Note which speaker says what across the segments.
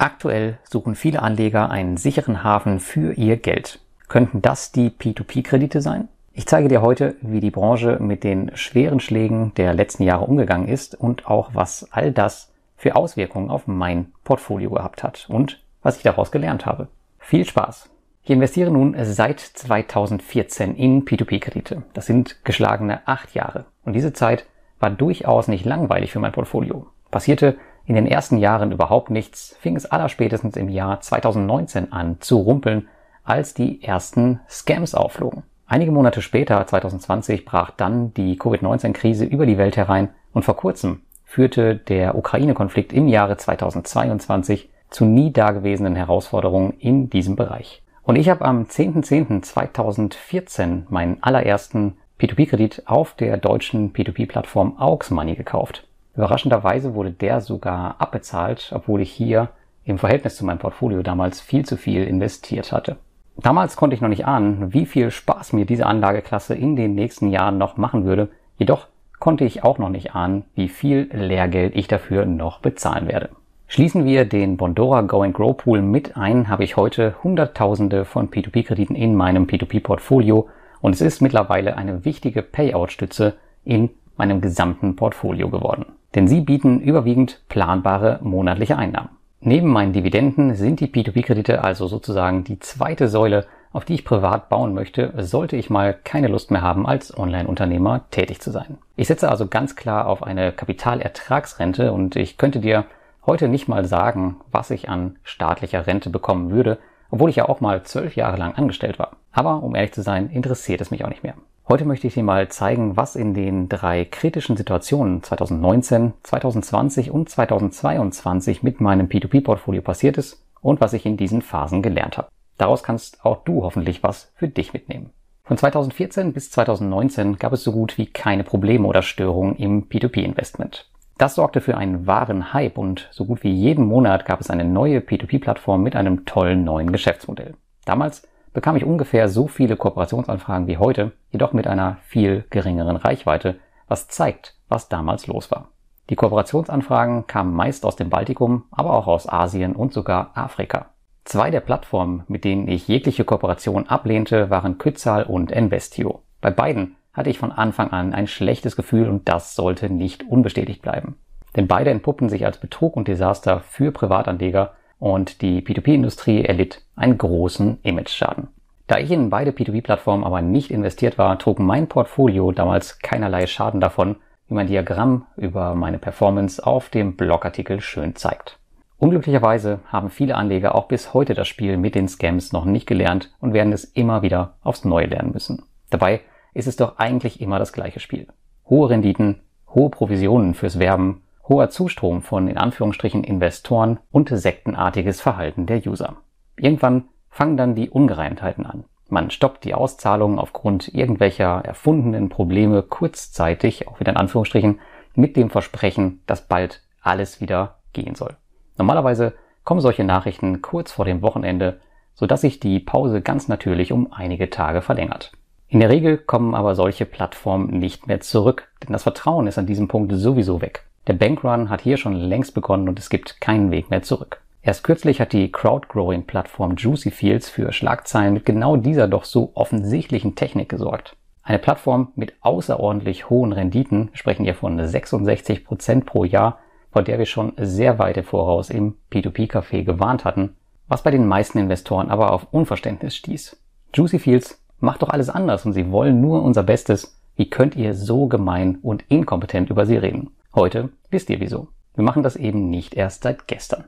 Speaker 1: Aktuell suchen viele Anleger einen sicheren Hafen für ihr Geld. Könnten das die P2P-Kredite sein? Ich zeige dir heute, wie die Branche mit den schweren Schlägen der letzten Jahre umgegangen ist und auch was all das für Auswirkungen auf mein Portfolio gehabt hat und was ich daraus gelernt habe. Viel Spaß! Ich investiere nun seit 2014 in P2P-Kredite. Das sind geschlagene acht Jahre. Und diese Zeit war durchaus nicht langweilig für mein Portfolio. Passierte in den ersten Jahren überhaupt nichts, fing es allerspätestens im Jahr 2019 an zu rumpeln, als die ersten Scams aufflogen. Einige Monate später, 2020, brach dann die Covid-19-Krise über die Welt herein und vor kurzem führte der Ukraine-Konflikt im Jahre 2022 zu nie dagewesenen Herausforderungen in diesem Bereich. Und ich habe am 10.10.2014 meinen allerersten P2P-Kredit auf der deutschen P2P-Plattform Aux Money gekauft. Überraschenderweise wurde der sogar abbezahlt, obwohl ich hier im Verhältnis zu meinem Portfolio damals viel zu viel investiert hatte. Damals konnte ich noch nicht ahnen, wie viel Spaß mir diese Anlageklasse in den nächsten Jahren noch machen würde, jedoch konnte ich auch noch nicht ahnen, wie viel Lehrgeld ich dafür noch bezahlen werde. Schließen wir den Bondora Go and Grow Pool mit ein, habe ich heute Hunderttausende von P2P-Krediten in meinem P2P-Portfolio und es ist mittlerweile eine wichtige Payout-Stütze in meinem gesamten Portfolio geworden denn sie bieten überwiegend planbare monatliche Einnahmen. Neben meinen Dividenden sind die P2P-Kredite also sozusagen die zweite Säule, auf die ich privat bauen möchte, sollte ich mal keine Lust mehr haben, als Online-Unternehmer tätig zu sein. Ich setze also ganz klar auf eine Kapitalertragsrente und ich könnte dir heute nicht mal sagen, was ich an staatlicher Rente bekommen würde, obwohl ich ja auch mal zwölf Jahre lang angestellt war. Aber um ehrlich zu sein, interessiert es mich auch nicht mehr. Heute möchte ich dir mal zeigen, was in den drei kritischen Situationen 2019, 2020 und 2022 mit meinem P2P-Portfolio passiert ist und was ich in diesen Phasen gelernt habe. Daraus kannst auch du hoffentlich was für dich mitnehmen. Von 2014 bis 2019 gab es so gut wie keine Probleme oder Störungen im P2P-Investment. Das sorgte für einen wahren Hype und so gut wie jeden Monat gab es eine neue P2P-Plattform mit einem tollen neuen Geschäftsmodell. Damals bekam ich ungefähr so viele Kooperationsanfragen wie heute, jedoch mit einer viel geringeren Reichweite, was zeigt, was damals los war. Die Kooperationsanfragen kamen meist aus dem Baltikum, aber auch aus Asien und sogar Afrika. Zwei der Plattformen, mit denen ich jegliche Kooperation ablehnte, waren Kytzal und Investio. Bei beiden hatte ich von Anfang an ein schlechtes Gefühl und das sollte nicht unbestätigt bleiben. Denn beide entpuppten sich als Betrug und Desaster für Privatanleger und die P2P-Industrie erlitt einen großen Image-Schaden. Da ich in beide P2P-Plattformen aber nicht investiert war, trug mein Portfolio damals keinerlei Schaden davon, wie mein Diagramm über meine Performance auf dem Blogartikel schön zeigt. Unglücklicherweise haben viele Anleger auch bis heute das Spiel mit den Scams noch nicht gelernt und werden es immer wieder aufs Neue lernen müssen. Dabei ist es doch eigentlich immer das gleiche Spiel. Hohe Renditen, hohe Provisionen fürs Werben hoher Zustrom von in Anführungsstrichen Investoren und sektenartiges Verhalten der User. Irgendwann fangen dann die Ungereimtheiten an. Man stoppt die Auszahlungen aufgrund irgendwelcher erfundenen Probleme kurzzeitig, auch wieder in Anführungsstrichen, mit dem Versprechen, dass bald alles wieder gehen soll. Normalerweise kommen solche Nachrichten kurz vor dem Wochenende, sodass sich die Pause ganz natürlich um einige Tage verlängert. In der Regel kommen aber solche Plattformen nicht mehr zurück, denn das Vertrauen ist an diesem Punkt sowieso weg. Der Bankrun hat hier schon längst begonnen und es gibt keinen Weg mehr zurück. Erst kürzlich hat die Crowdgrowing-Plattform Juicy Fields für Schlagzeilen mit genau dieser doch so offensichtlichen Technik gesorgt. Eine Plattform mit außerordentlich hohen Renditen, sprechen hier von 66 Prozent pro Jahr, vor der wir schon sehr weit im Voraus im P2P-Café gewarnt hatten, was bei den meisten Investoren aber auf Unverständnis stieß. Juicy Fields macht doch alles anders und sie wollen nur unser Bestes. Wie könnt ihr so gemein und inkompetent über sie reden? Heute wisst ihr wieso. Wir machen das eben nicht erst seit gestern.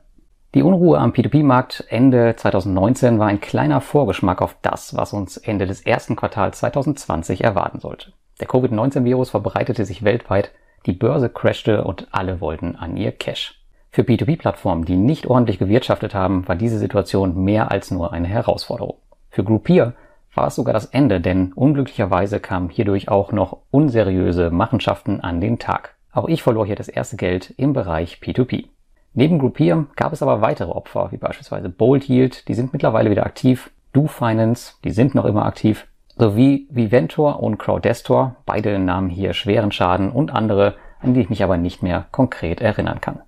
Speaker 1: Die Unruhe am P2P-Markt Ende 2019 war ein kleiner Vorgeschmack auf das, was uns Ende des ersten Quartals 2020 erwarten sollte. Der Covid-19-Virus verbreitete sich weltweit, die Börse crashte und alle wollten an ihr Cash. Für P2P-Plattformen, die nicht ordentlich gewirtschaftet haben, war diese Situation mehr als nur eine Herausforderung. Für Groupier war es sogar das Ende, denn unglücklicherweise kamen hierdurch auch noch unseriöse Machenschaften an den Tag. Auch ich verlor hier das erste Geld im Bereich P2P. Neben Groupier gab es aber weitere Opfer, wie beispielsweise Bold Yield, die sind mittlerweile wieder aktiv, Do Finance, die sind noch immer aktiv, sowie Viventor und Crowdestor, beide nahmen hier schweren Schaden und andere, an die ich mich aber nicht mehr konkret erinnern kann.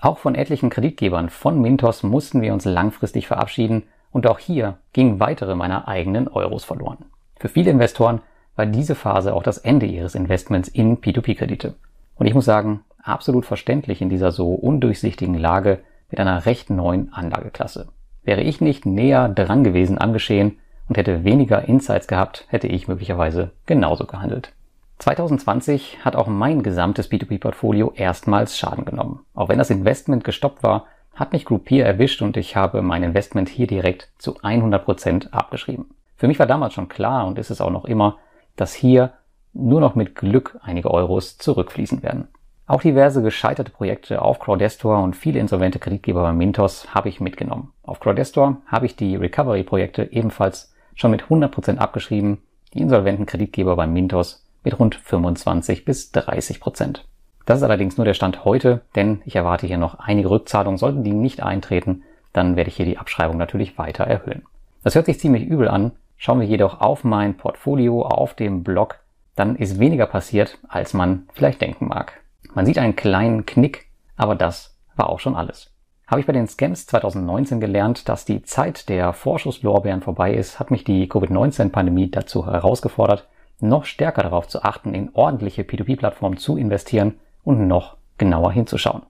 Speaker 1: Auch von etlichen Kreditgebern von Mintos mussten wir uns langfristig verabschieden und auch hier gingen weitere meiner eigenen Euros verloren. Für viele Investoren war diese Phase auch das Ende ihres Investments in P2P-Kredite. Und ich muss sagen, absolut verständlich in dieser so undurchsichtigen Lage mit einer recht neuen Anlageklasse. Wäre ich nicht näher dran gewesen am Geschehen und hätte weniger Insights gehabt, hätte ich möglicherweise genauso gehandelt. 2020 hat auch mein gesamtes B2B-Portfolio erstmals Schaden genommen. Auch wenn das Investment gestoppt war, hat mich Groupier erwischt und ich habe mein Investment hier direkt zu 100 Prozent abgeschrieben. Für mich war damals schon klar und ist es auch noch immer, dass hier nur noch mit Glück einige Euros zurückfließen werden. Auch diverse gescheiterte Projekte auf Crowdestor und viele insolvente Kreditgeber bei Mintos habe ich mitgenommen. Auf Crowdestor habe ich die Recovery-Projekte ebenfalls schon mit 100 Prozent abgeschrieben, die insolventen Kreditgeber bei Mintos mit rund 25 bis 30 Prozent. Das ist allerdings nur der Stand heute, denn ich erwarte hier noch einige Rückzahlungen. Sollten die nicht eintreten, dann werde ich hier die Abschreibung natürlich weiter erhöhen. Das hört sich ziemlich übel an. Schauen wir jedoch auf mein Portfolio auf dem Blog, dann ist weniger passiert, als man vielleicht denken mag. Man sieht einen kleinen Knick, aber das war auch schon alles. Habe ich bei den Scams 2019 gelernt, dass die Zeit der Vorschusslorbeeren vorbei ist, hat mich die Covid-19-Pandemie dazu herausgefordert, noch stärker darauf zu achten, in ordentliche P2P-Plattformen zu investieren und noch genauer hinzuschauen.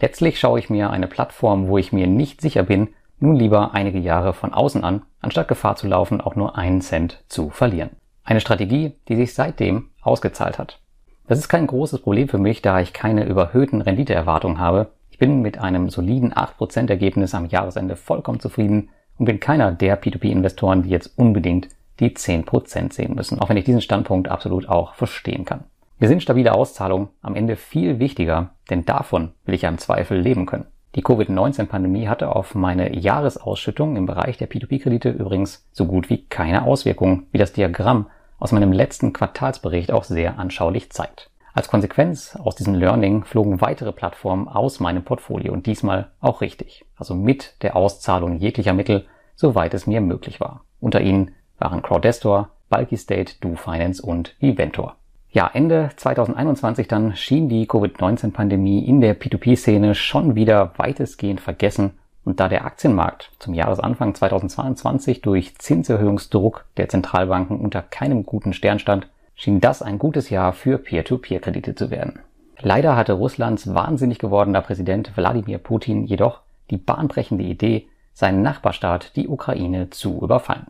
Speaker 1: Letztlich schaue ich mir eine Plattform, wo ich mir nicht sicher bin, nun lieber einige Jahre von außen an, anstatt Gefahr zu laufen, auch nur einen Cent zu verlieren. Eine Strategie, die sich seitdem ausgezahlt hat. Das ist kein großes Problem für mich, da ich keine überhöhten Renditeerwartungen habe. Ich bin mit einem soliden 8% Ergebnis am Jahresende vollkommen zufrieden und bin keiner der P2P-Investoren, die jetzt unbedingt die 10% sehen müssen, auch wenn ich diesen Standpunkt absolut auch verstehen kann. Mir sind stabile Auszahlungen am Ende viel wichtiger, denn davon will ich ja im Zweifel leben können. Die Covid-19-Pandemie hatte auf meine Jahresausschüttung im Bereich der P2P-Kredite übrigens so gut wie keine Auswirkungen, wie das Diagramm aus meinem letzten Quartalsbericht auch sehr anschaulich zeigt. Als Konsequenz aus diesem Learning flogen weitere Plattformen aus meinem Portfolio und diesmal auch richtig, also mit der Auszahlung jeglicher Mittel, soweit es mir möglich war. Unter ihnen waren Crowdestor, Bulky State, DoFinance und Eventor. Ja, Ende 2021 dann schien die Covid-19-Pandemie in der P2P-Szene schon wieder weitestgehend vergessen und da der Aktienmarkt zum Jahresanfang 2022 durch Zinserhöhungsdruck der Zentralbanken unter keinem guten Stern stand, schien das ein gutes Jahr für Peer-to-Peer-Kredite zu werden. Leider hatte Russlands wahnsinnig gewordener Präsident Wladimir Putin jedoch die bahnbrechende Idee, seinen Nachbarstaat, die Ukraine, zu überfallen.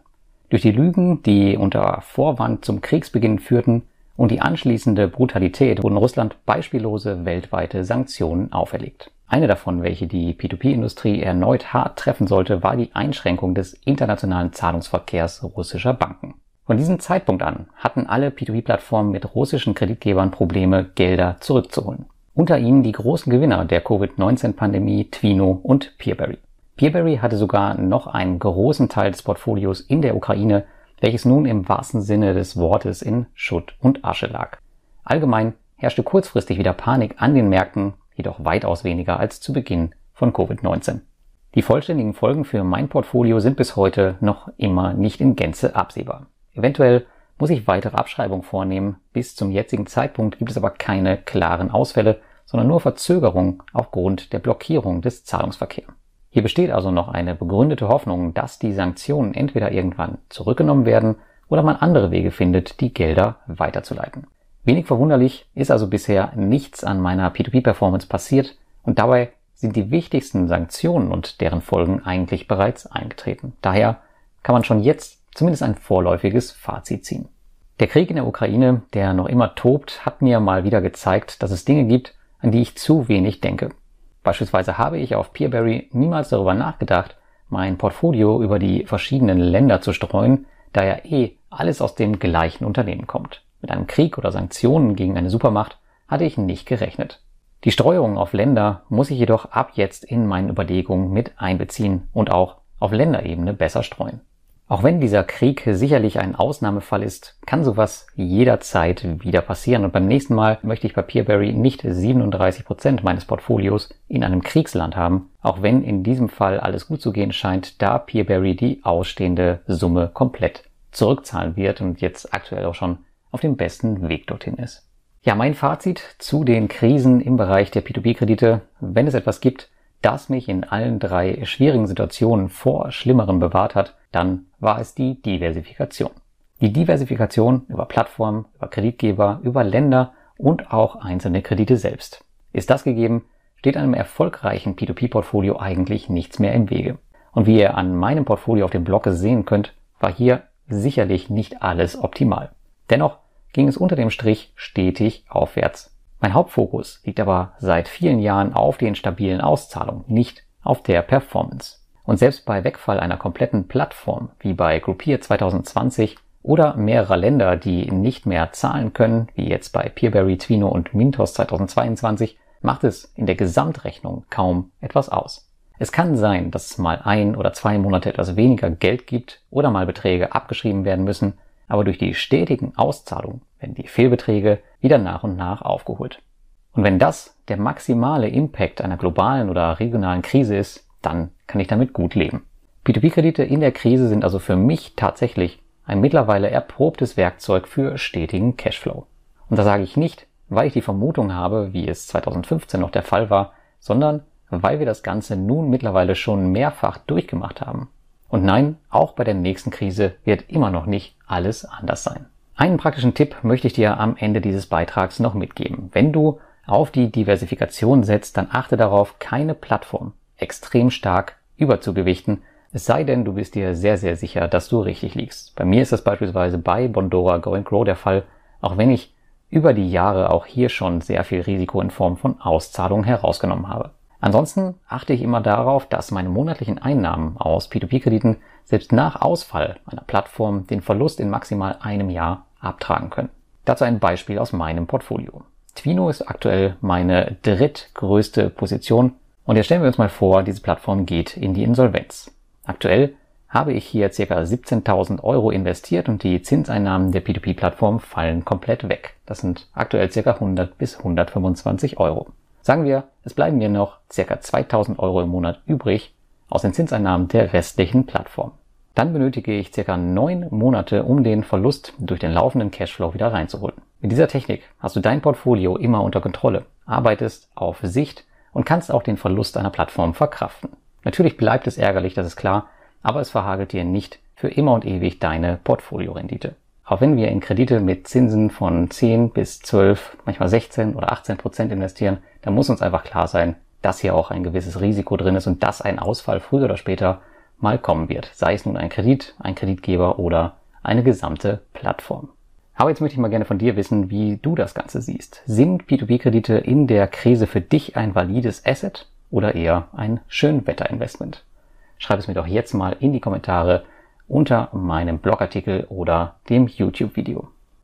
Speaker 1: Durch die Lügen, die unter Vorwand zum Kriegsbeginn führten, und die anschließende Brutalität wurden Russland beispiellose weltweite Sanktionen auferlegt. Eine davon, welche die P2P-Industrie erneut hart treffen sollte, war die Einschränkung des internationalen Zahlungsverkehrs russischer Banken. Von diesem Zeitpunkt an hatten alle P2P-Plattformen mit russischen Kreditgebern Probleme, Gelder zurückzuholen. Unter ihnen die großen Gewinner der Covid-19-Pandemie Twino und Peerberry. Peerberry hatte sogar noch einen großen Teil des Portfolios in der Ukraine, welches nun im wahrsten Sinne des Wortes in Schutt und Asche lag. Allgemein herrschte kurzfristig wieder Panik an den Märkten, jedoch weitaus weniger als zu Beginn von Covid-19. Die vollständigen Folgen für mein Portfolio sind bis heute noch immer nicht in Gänze absehbar. Eventuell muss ich weitere Abschreibungen vornehmen. Bis zum jetzigen Zeitpunkt gibt es aber keine klaren Ausfälle, sondern nur Verzögerungen aufgrund der Blockierung des Zahlungsverkehrs. Hier besteht also noch eine begründete Hoffnung, dass die Sanktionen entweder irgendwann zurückgenommen werden oder man andere Wege findet, die Gelder weiterzuleiten. Wenig verwunderlich ist also bisher nichts an meiner P2P-Performance passiert und dabei sind die wichtigsten Sanktionen und deren Folgen eigentlich bereits eingetreten. Daher kann man schon jetzt zumindest ein vorläufiges Fazit ziehen. Der Krieg in der Ukraine, der noch immer tobt, hat mir mal wieder gezeigt, dass es Dinge gibt, an die ich zu wenig denke. Beispielsweise habe ich auf Peerberry niemals darüber nachgedacht, mein Portfolio über die verschiedenen Länder zu streuen, da ja eh alles aus dem gleichen Unternehmen kommt. Mit einem Krieg oder Sanktionen gegen eine Supermacht hatte ich nicht gerechnet. Die Streuung auf Länder muss ich jedoch ab jetzt in meinen Überlegungen mit einbeziehen und auch auf Länderebene besser streuen. Auch wenn dieser Krieg sicherlich ein Ausnahmefall ist, kann sowas jederzeit wieder passieren. Und beim nächsten Mal möchte ich bei Peerberry nicht 37 Prozent meines Portfolios in einem Kriegsland haben, auch wenn in diesem Fall alles gut zu gehen scheint, da Peerberry die ausstehende Summe komplett zurückzahlen wird und jetzt aktuell auch schon auf dem besten Weg dorthin ist. Ja, mein Fazit zu den Krisen im Bereich der P2P-Kredite. Wenn es etwas gibt, das mich in allen drei schwierigen Situationen vor Schlimmerem bewahrt hat, dann war es die Diversifikation. Die Diversifikation über Plattformen, über Kreditgeber, über Länder und auch einzelne Kredite selbst. Ist das gegeben, steht einem erfolgreichen P2P-Portfolio eigentlich nichts mehr im Wege. Und wie ihr an meinem Portfolio auf dem Blog sehen könnt, war hier sicherlich nicht alles optimal. Dennoch ging es unter dem Strich stetig aufwärts. Mein Hauptfokus liegt aber seit vielen Jahren auf den stabilen Auszahlungen, nicht auf der Performance. Und selbst bei Wegfall einer kompletten Plattform, wie bei Groupier 2020 oder mehrerer Länder, die nicht mehr zahlen können, wie jetzt bei Peerberry, Twino und Mintos 2022, macht es in der Gesamtrechnung kaum etwas aus. Es kann sein, dass es mal ein oder zwei Monate etwas weniger Geld gibt oder mal Beträge abgeschrieben werden müssen, aber durch die stetigen Auszahlungen werden die Fehlbeträge wieder nach und nach aufgeholt. Und wenn das der maximale Impact einer globalen oder regionalen Krise ist, dann kann ich damit gut leben. P2P-Kredite in der Krise sind also für mich tatsächlich ein mittlerweile erprobtes Werkzeug für stetigen Cashflow. Und da sage ich nicht, weil ich die Vermutung habe, wie es 2015 noch der Fall war, sondern weil wir das Ganze nun mittlerweile schon mehrfach durchgemacht haben. Und nein, auch bei der nächsten Krise wird immer noch nicht alles anders sein. Einen praktischen Tipp möchte ich dir am Ende dieses Beitrags noch mitgeben. Wenn du auf die Diversifikation setzt, dann achte darauf, keine Plattform extrem stark überzugewichten, es sei denn, du bist dir sehr, sehr sicher, dass du richtig liegst. Bei mir ist das beispielsweise bei Bondora Go and Grow der Fall, auch wenn ich über die Jahre auch hier schon sehr viel Risiko in Form von Auszahlungen herausgenommen habe. Ansonsten achte ich immer darauf, dass meine monatlichen Einnahmen aus P2P-Krediten selbst nach Ausfall einer Plattform den Verlust in maximal einem Jahr abtragen können. Dazu ein Beispiel aus meinem Portfolio. Twino ist aktuell meine drittgrößte Position und jetzt stellen wir uns mal vor, diese Plattform geht in die Insolvenz. Aktuell habe ich hier ca. 17.000 Euro investiert und die Zinseinnahmen der P2P-Plattform fallen komplett weg. Das sind aktuell ca. 100 bis 125 Euro. Sagen wir, es bleiben mir noch ca. 2000 Euro im Monat übrig aus den Zinseinnahmen der restlichen Plattform. Dann benötige ich ca. neun Monate, um den Verlust durch den laufenden Cashflow wieder reinzuholen. Mit dieser Technik hast du dein Portfolio immer unter Kontrolle, arbeitest auf Sicht und kannst auch den Verlust einer Plattform verkraften. Natürlich bleibt es ärgerlich, das ist klar, aber es verhagelt dir nicht für immer und ewig deine Portfoliorendite. Auch wenn wir in Kredite mit Zinsen von 10 bis 12, manchmal 16 oder 18 Prozent investieren, dann muss uns einfach klar sein, dass hier auch ein gewisses Risiko drin ist und dass ein Ausfall früher oder später mal kommen wird. Sei es nun ein Kredit, ein Kreditgeber oder eine gesamte Plattform. Aber jetzt möchte ich mal gerne von dir wissen, wie du das Ganze siehst. Sind P2P-Kredite in der Krise für dich ein valides Asset oder eher ein Schönwetterinvestment? Schreib es mir doch jetzt mal in die Kommentare unter meinem Blogartikel oder dem YouTube-Video.